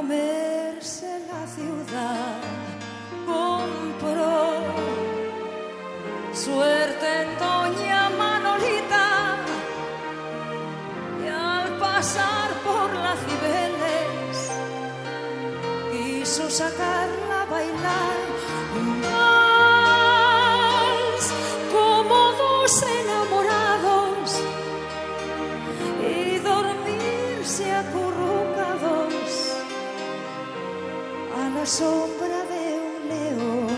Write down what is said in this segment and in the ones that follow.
comerse la ciudad. Compró suerte en Doña Manolita y al pasar por las Cibeles quiso sacarla sombra de un león.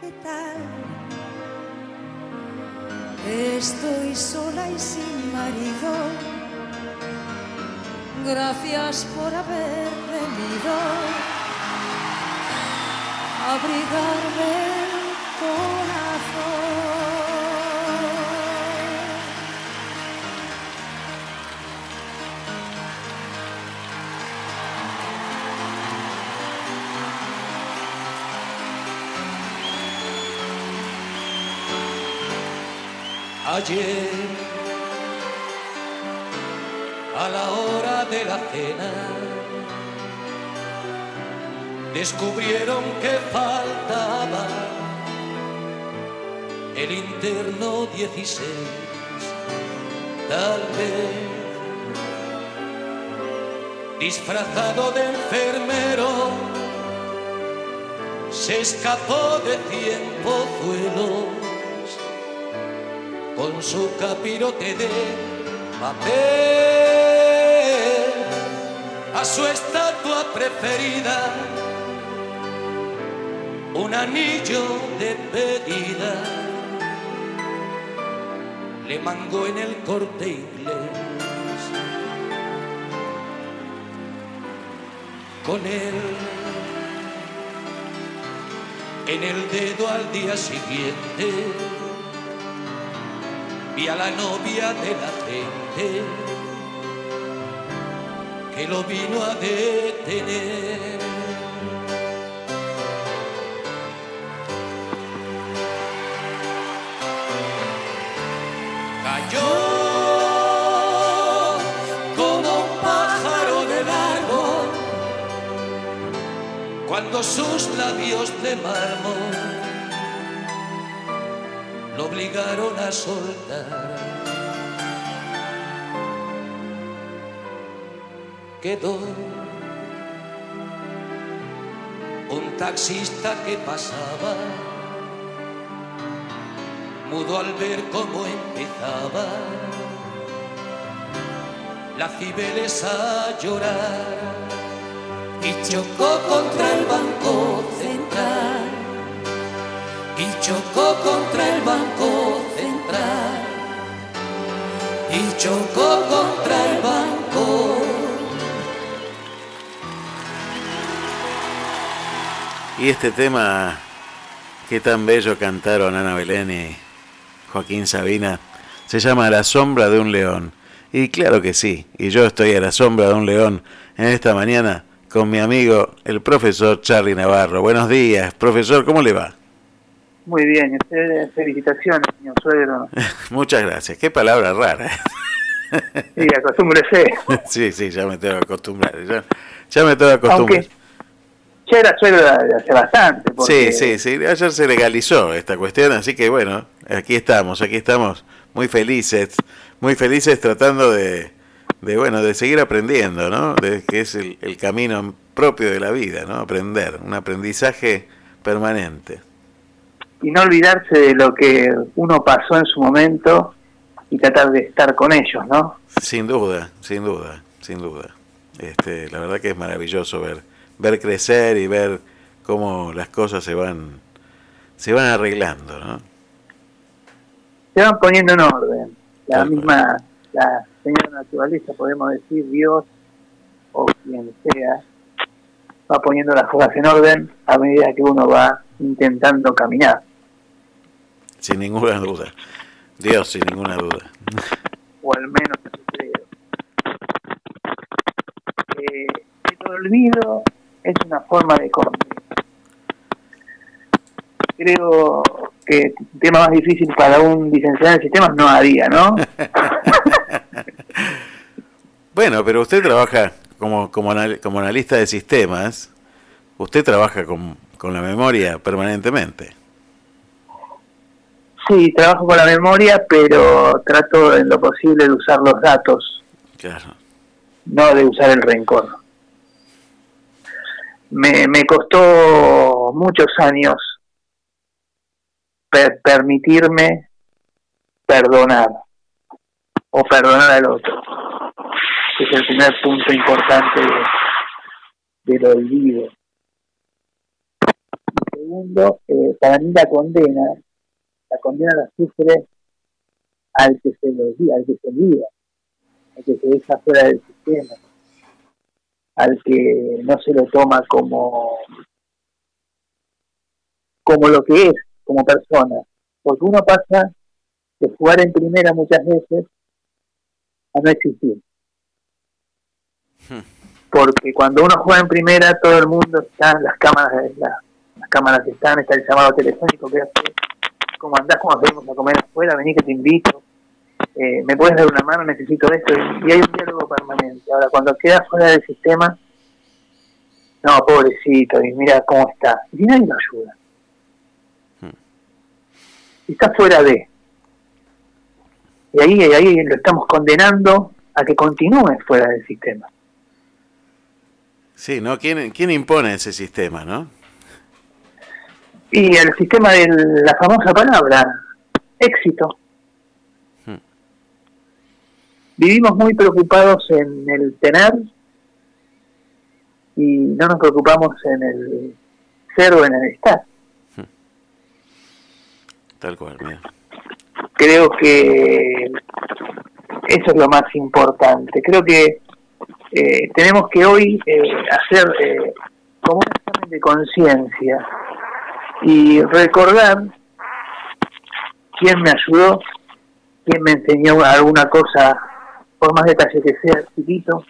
¿Qué tal? Estoy sola y sin marido. Gracias por haber venido a abrigarme el corazón. Ayer, a la hora de la cena, descubrieron que faltaba el interno 16, tal vez disfrazado de enfermero, se escapó de cien pozuelos con su capirote de papel. A su estatua preferida un anillo de pedida. Le mangó en el corte inglés. Con él en el dedo al día siguiente vi a la novia de la gente que lo vino a detener. Cayó como un pájaro del árbol cuando sus labios de mármol obligaron a soltar. Quedó un taxista que pasaba, mudo al ver cómo empezaba la Cibeles a llorar y chocó contra el banco central y chocó contra el banco central y chocó contra el banco. Y este tema que tan bello cantaron Ana Belén y Joaquín Sabina se llama La sombra de un león. Y claro que sí, y yo estoy a la sombra de un león en esta mañana con mi amigo el profesor Charlie Navarro. Buenos días, profesor, ¿cómo le va? Muy bien, usted, felicitaciones, señor suegro. Muchas gracias. Qué palabra rara. Sí, acostúmbrese. sí, sí, ya me tengo que acostumbrar. Ya, ya me tengo que acostumbrar. Aunque ya era suegro hace bastante. Porque... Sí, sí, sí. Ayer se legalizó esta cuestión, así que bueno, aquí estamos, aquí estamos muy felices, muy felices tratando de, de bueno, de seguir aprendiendo, ¿no? De, que es el, el camino propio de la vida, ¿no? Aprender, un aprendizaje permanente y no olvidarse de lo que uno pasó en su momento y tratar de estar con ellos, ¿no? Sin duda, sin duda, sin duda. Este, la verdad que es maravilloso ver ver crecer y ver cómo las cosas se van se van arreglando, ¿no? Se van poniendo en orden. La misma, la señora naturaleza, podemos decir, Dios o quien sea, va poniendo las cosas en orden a medida que uno va intentando caminar. Sin ninguna duda. Dios, sin ninguna duda. O al menos eso creo. Eh, el olvido es una forma de convivir. Creo que el tema más difícil para un licenciado en sistemas no había, ¿no? bueno, pero usted trabaja como, como, como analista de sistemas, usted trabaja con, con la memoria permanentemente. Sí, trabajo con la memoria, pero trato en lo posible de usar los datos. Claro. No de usar el rencor. Me, me costó muchos años permitirme perdonar o perdonar al otro. es el primer punto importante de, del olvido. segundo, eh, para mí la condena, la condena la sufre al que se lo al que se olvida, al que se deja fuera del sistema, al que no se lo toma como como lo que es, como persona. Porque uno pasa de jugar en primera muchas veces a no existir. Hmm. Porque cuando uno juega en primera, todo el mundo está, las cámaras, las cámaras están, está el llamado telefónico que hace, como andás, como salimos a comer afuera, vení que te invito, eh, me puedes dar una mano, necesito esto, y, hay un diálogo permanente. Ahora, cuando quedas fuera del sistema, no, pobrecito, y mira cómo está, y nadie lo ayuda está fuera de. Y ahí, ahí lo estamos condenando a que continúe fuera del sistema. Sí, ¿no? ¿Quién, quién impone ese sistema, no? Y el sistema de la famosa palabra, éxito. Hmm. Vivimos muy preocupados en el tener y no nos preocupamos en el ser o en el estar. Tal cual, Creo que eso es lo más importante. Creo que eh, tenemos que hoy eh, hacer eh, como un examen de conciencia y recordar quién me ayudó, quién me enseñó alguna cosa, por más detalle que sea chiquito,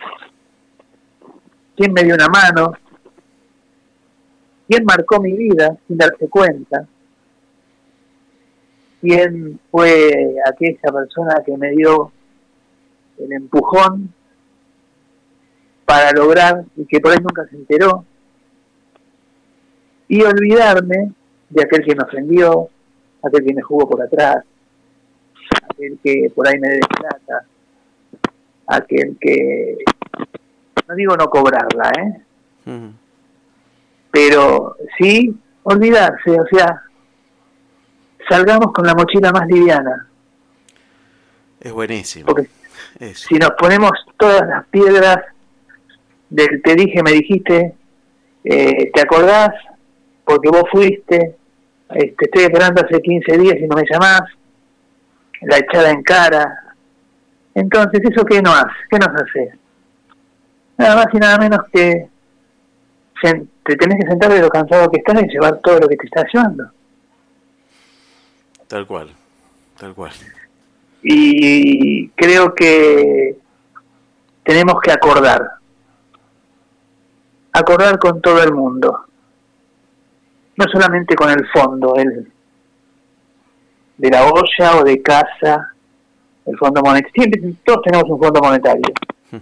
quién me dio una mano, quién marcó mi vida sin darse cuenta. Quién fue aquella persona que me dio el empujón para lograr y que por ahí nunca se enteró. Y olvidarme de aquel que me ofendió, aquel que me jugó por atrás, aquel que por ahí me debe plata, aquel que no digo no cobrarla, ¿eh? Pero sí olvidarse, o sea, salgamos con la mochila más liviana. Es buenísimo. Porque si nos ponemos todas las piedras del te dije, me dijiste, eh, ¿te acordás? Porque vos fuiste, este, estoy esperando hace 15 días y no me llamás, la echada en cara. Entonces, ¿eso qué no hace? ¿Qué nos hace? Nada más y nada menos que te tenés que sentar de lo cansado que estás y llevar todo lo que te está llevando. Tal cual, tal cual. Y creo que tenemos que acordar, acordar con todo el mundo, no solamente con el fondo, el de la olla o de casa, el fondo monetario, todos tenemos un fondo monetario.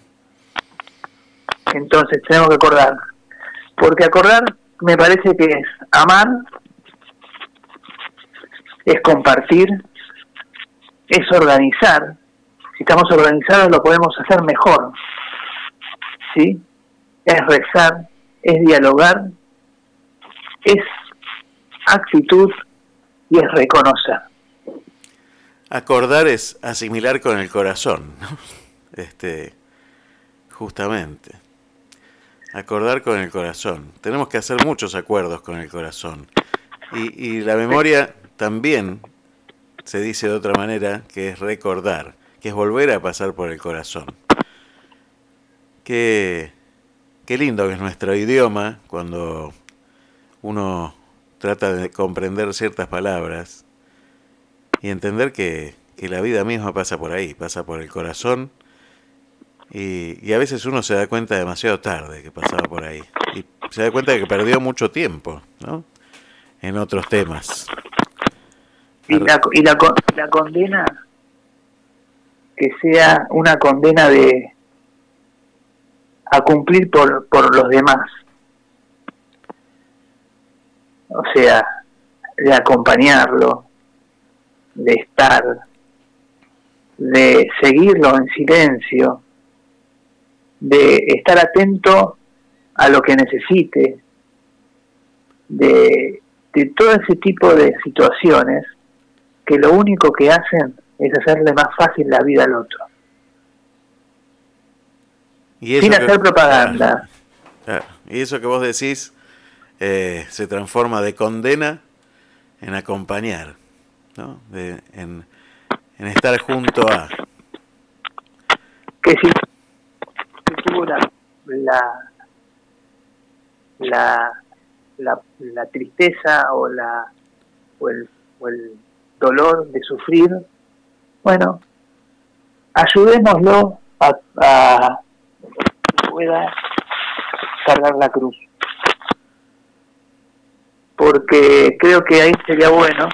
Entonces tenemos que acordar, porque acordar me parece que es amar es compartir, es organizar. Si estamos organizados lo podemos hacer mejor. ¿Sí? Es rezar, es dialogar, es actitud y es reconocer. Acordar es asimilar con el corazón, Este, justamente. Acordar con el corazón. Tenemos que hacer muchos acuerdos con el corazón. Y, la memoria también se dice de otra manera, que es recordar, que es volver a pasar por el corazón. Qué, qué lindo que es nuestro idioma cuando uno trata de comprender ciertas palabras y entender que, que la vida misma pasa por ahí, pasa por el corazón y, a veces uno se da cuenta demasiado tarde que pasaba por ahí. Y se da cuenta de que perdió mucho tiempo, ¿no? En otros temas. Y la, y la, la condena, que sea una condena de a cumplir por, por los demás. O sea, de acompañarlo, de estar, de seguirlo en silencio, de estar atento a lo que necesite, de, todo ese tipo de situaciones que lo único que hacen es hacerle más fácil la vida al otro. Sin hacer propaganda. Y eso que vos decís eh, se transforma de condena en acompañar, ¿no? en, en estar junto a. Que si tuvo la, la, la, tristeza o, la, o, el, o el dolor de sufrir, bueno, ayudémoslo a, a que pueda cargar la cruz. Porque creo que ahí sería bueno,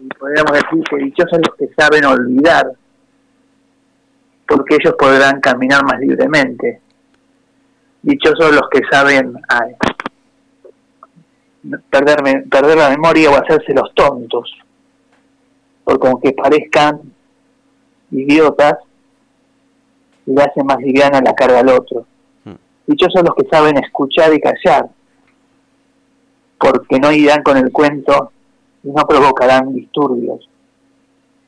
y podríamos decir que dichosos los que saben olvidar porque ellos podrán caminar más libremente. Dichosos los que saben perder, perder la memoria o hacerse los tontos, porque aunque parezcan idiotas, le hacen más liviana la carga al otro. Hmm. Dichosos los que saben escuchar y callar, porque no irán con el cuento y no provocarán disturbios.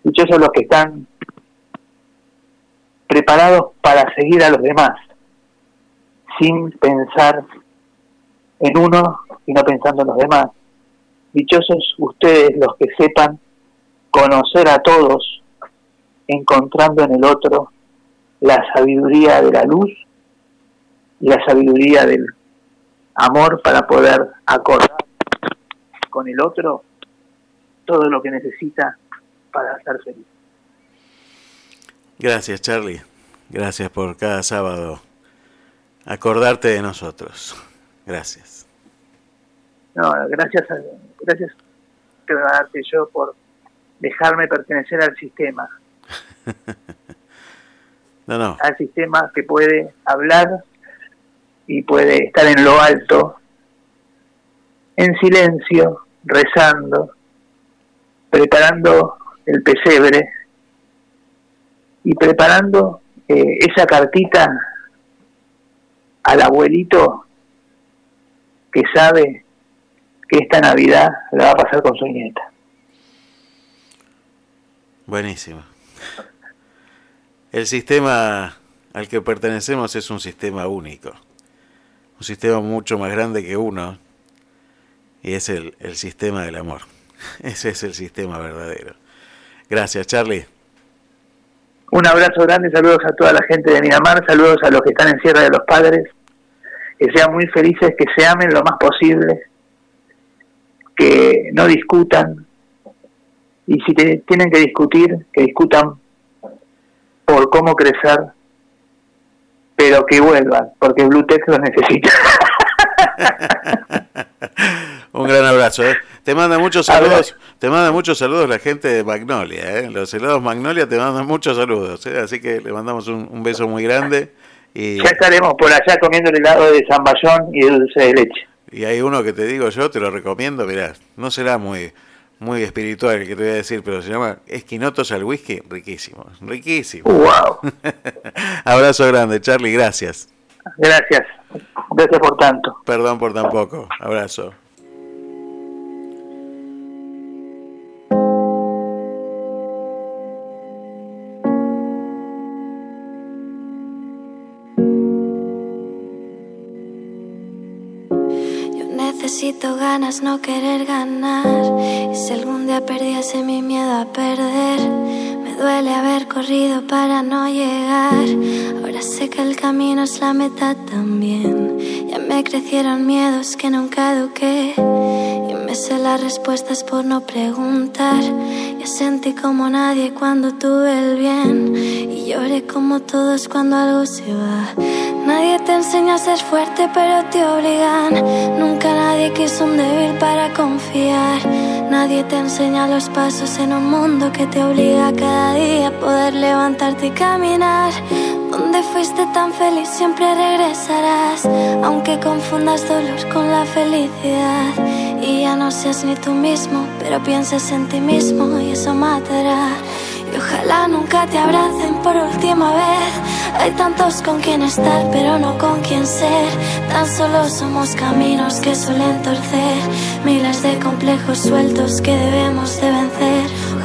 Dichosos los que están preparados para seguir a los demás, sin pensar en uno y no pensando en los demás. Dichosos ustedes los que sepan conocer a todos, encontrando en el otro la sabiduría de la luz y la sabiduría del amor para poder acordar con el otro todo lo que necesita para ser feliz. Gracias, Charlie. Gracias por cada sábado acordarte de nosotros. Gracias. No, gracias, a, gracias darte yo por dejarme pertenecer al sistema. no, no. Al sistema que puede hablar y puede estar en lo alto, en silencio, rezando, preparando el pesebre y preparando eh, esa cartita al abuelito que sabe que esta Navidad la va a pasar con su nieta. Buenísimo. El sistema al que pertenecemos es un sistema único, un sistema mucho más grande que uno, y es el, el sistema del amor. Ese es el sistema verdadero. Gracias, Charlie. Un abrazo grande, saludos a toda la gente de Miramar, saludos a los que están en Sierra de los Padres, que sean muy felices, que se amen lo más posible, que no discutan, y si tienen que discutir, que discutan por cómo crecer, pero que vuelvan, porque Bluetooth los necesita. Un gran abrazo. ¿eh? Te manda muchos saludos. Te manda muchos saludos la gente de Magnolia. ¿eh? Los helados Magnolia te mandan muchos saludos. ¿eh? Así que le mandamos un, beso muy grande. Y... Ya estaremos por allá comiendo el helado de zamballón y de dulce de leche. Y hay uno que te digo yo, te lo recomiendo. Mirá, no será muy muy espiritual que te voy a decir, pero se llama Esquinotos al whisky. Riquísimo, riquísimo. ¡Wow! Abrazo grande, Charlie. Gracias. Gracias. Gracias por tanto. Perdón por tan poco. Abrazo. Ganas, no querer ganar. Y si algún día perdiese mi miedo a perder, me duele haber corrido para no llegar. Ahora sé que el camino es la meta también. Ya me crecieron miedos que nunca eduqué. Me sé las respuestas por no preguntar. Ya sentí como nadie cuando tuve el bien. Y lloré como todos cuando algo se va. Nadie te enseña a ser fuerte, pero te obligan. Nunca nadie quiso un débil para confiar. Nadie te enseña los pasos en un mundo que te obliga cada día a poder levantarte y caminar. Donde fuiste tan feliz siempre regresarás, aunque confundas dolor con la felicidad. Y ya no seas ni tú mismo, pero pienses en ti mismo y eso matará. Y ojalá nunca te abracen por última vez. Hay tantos con quien estar, pero no con quien ser. Tan solo somos caminos que suelen torcer. Miles de complejos sueltos que debemos de vencer.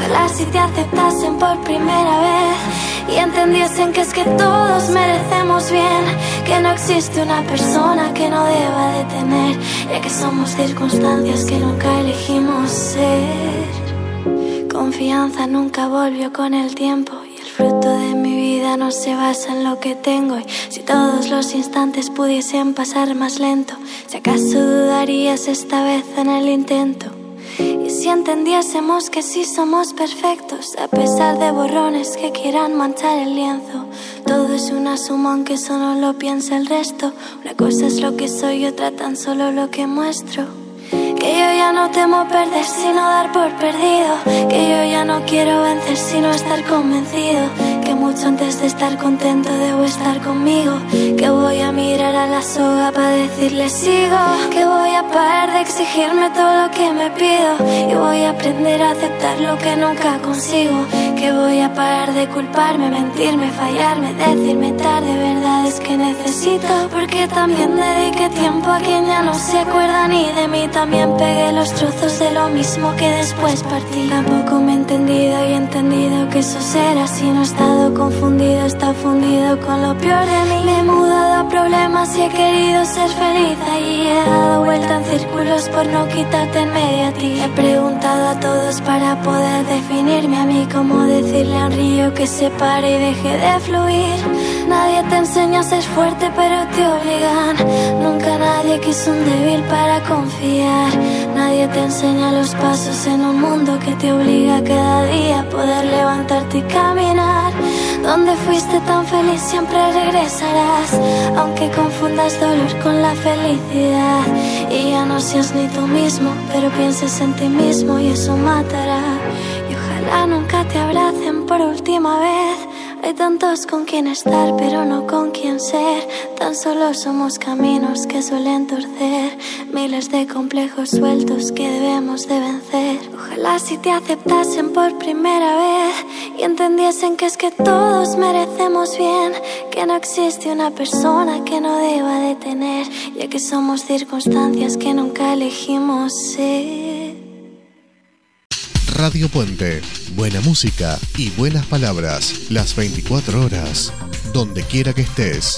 Ojalá si te aceptasen por primera vez y entendiesen que es que todos merecemos bien, que no existe una persona que no deba de tener, ya que somos circunstancias que nunca elegimos ser. Confianza nunca volvió con el tiempo y el fruto de mi vida no se basa en lo que tengo. Y si todos los instantes pudiesen pasar más lento, si acaso dudarías esta vez en el intento. Si entendiésemos que sí somos perfectos, a pesar de borrones que quieran manchar el lienzo, todo es una suma aunque eso no lo piensa el resto. Una cosa es lo que soy otra tan solo lo que muestro. Que yo ya no temo perder sino dar por perdido. Que yo ya no quiero vencer sino estar convencido. Que mucho antes de estar contento debo estar conmigo. Que voy a mirar a la soga para decirle sigo. Que voy a parar de exigirme todo lo que me pido. Y voy a aprender a aceptar lo que nunca consigo. Que voy a parar de culparme, mentirme, fallarme, decirme tarde verdades que necesito. Porque también dediqué tiempo a quien ya no se acuerda ni de mí. También pegué los trozos de lo mismo que después partí. Tampoco me he entendido y he entendido que eso será si no he estado confundido, está fundido con lo peor de mí. Me he mudado problemas y he querido ser feliz. Ahí he dado vuelta en círculos por no quitarte en medio a ti. He preguntado a todos para poder definirme a mí, como decirle a un río que se pare y deje de fluir. Nadie te enseña a ser fuerte, pero te obligan. Nunca nadie quiso un débil para confiar. Nadie te enseña los pasos en un mundo que te obliga cada día a poder levantarte y caminar. Donde fuiste tan feliz siempre regresarás, aunque confundas dolor con la felicidad. Y ya no seas ni tú mismo, pero pienses en ti mismo y eso matará. Y ojalá nunca te abracen por última vez. Hay tantos con quien estar, pero no con quien ser. Tan solo somos caminos que suelen torcer. Miles de complejos sueltos que debemos de vencer. Ojalá si te aceptasen por primera vez y entendiesen que es que todos merecemos bien. Que no existe una persona que no deba de tener, ya que somos circunstancias que nunca elegimos ser. Radio Puente. Buena música y buenas palabras. Las 24 horas. Donde quiera que estés.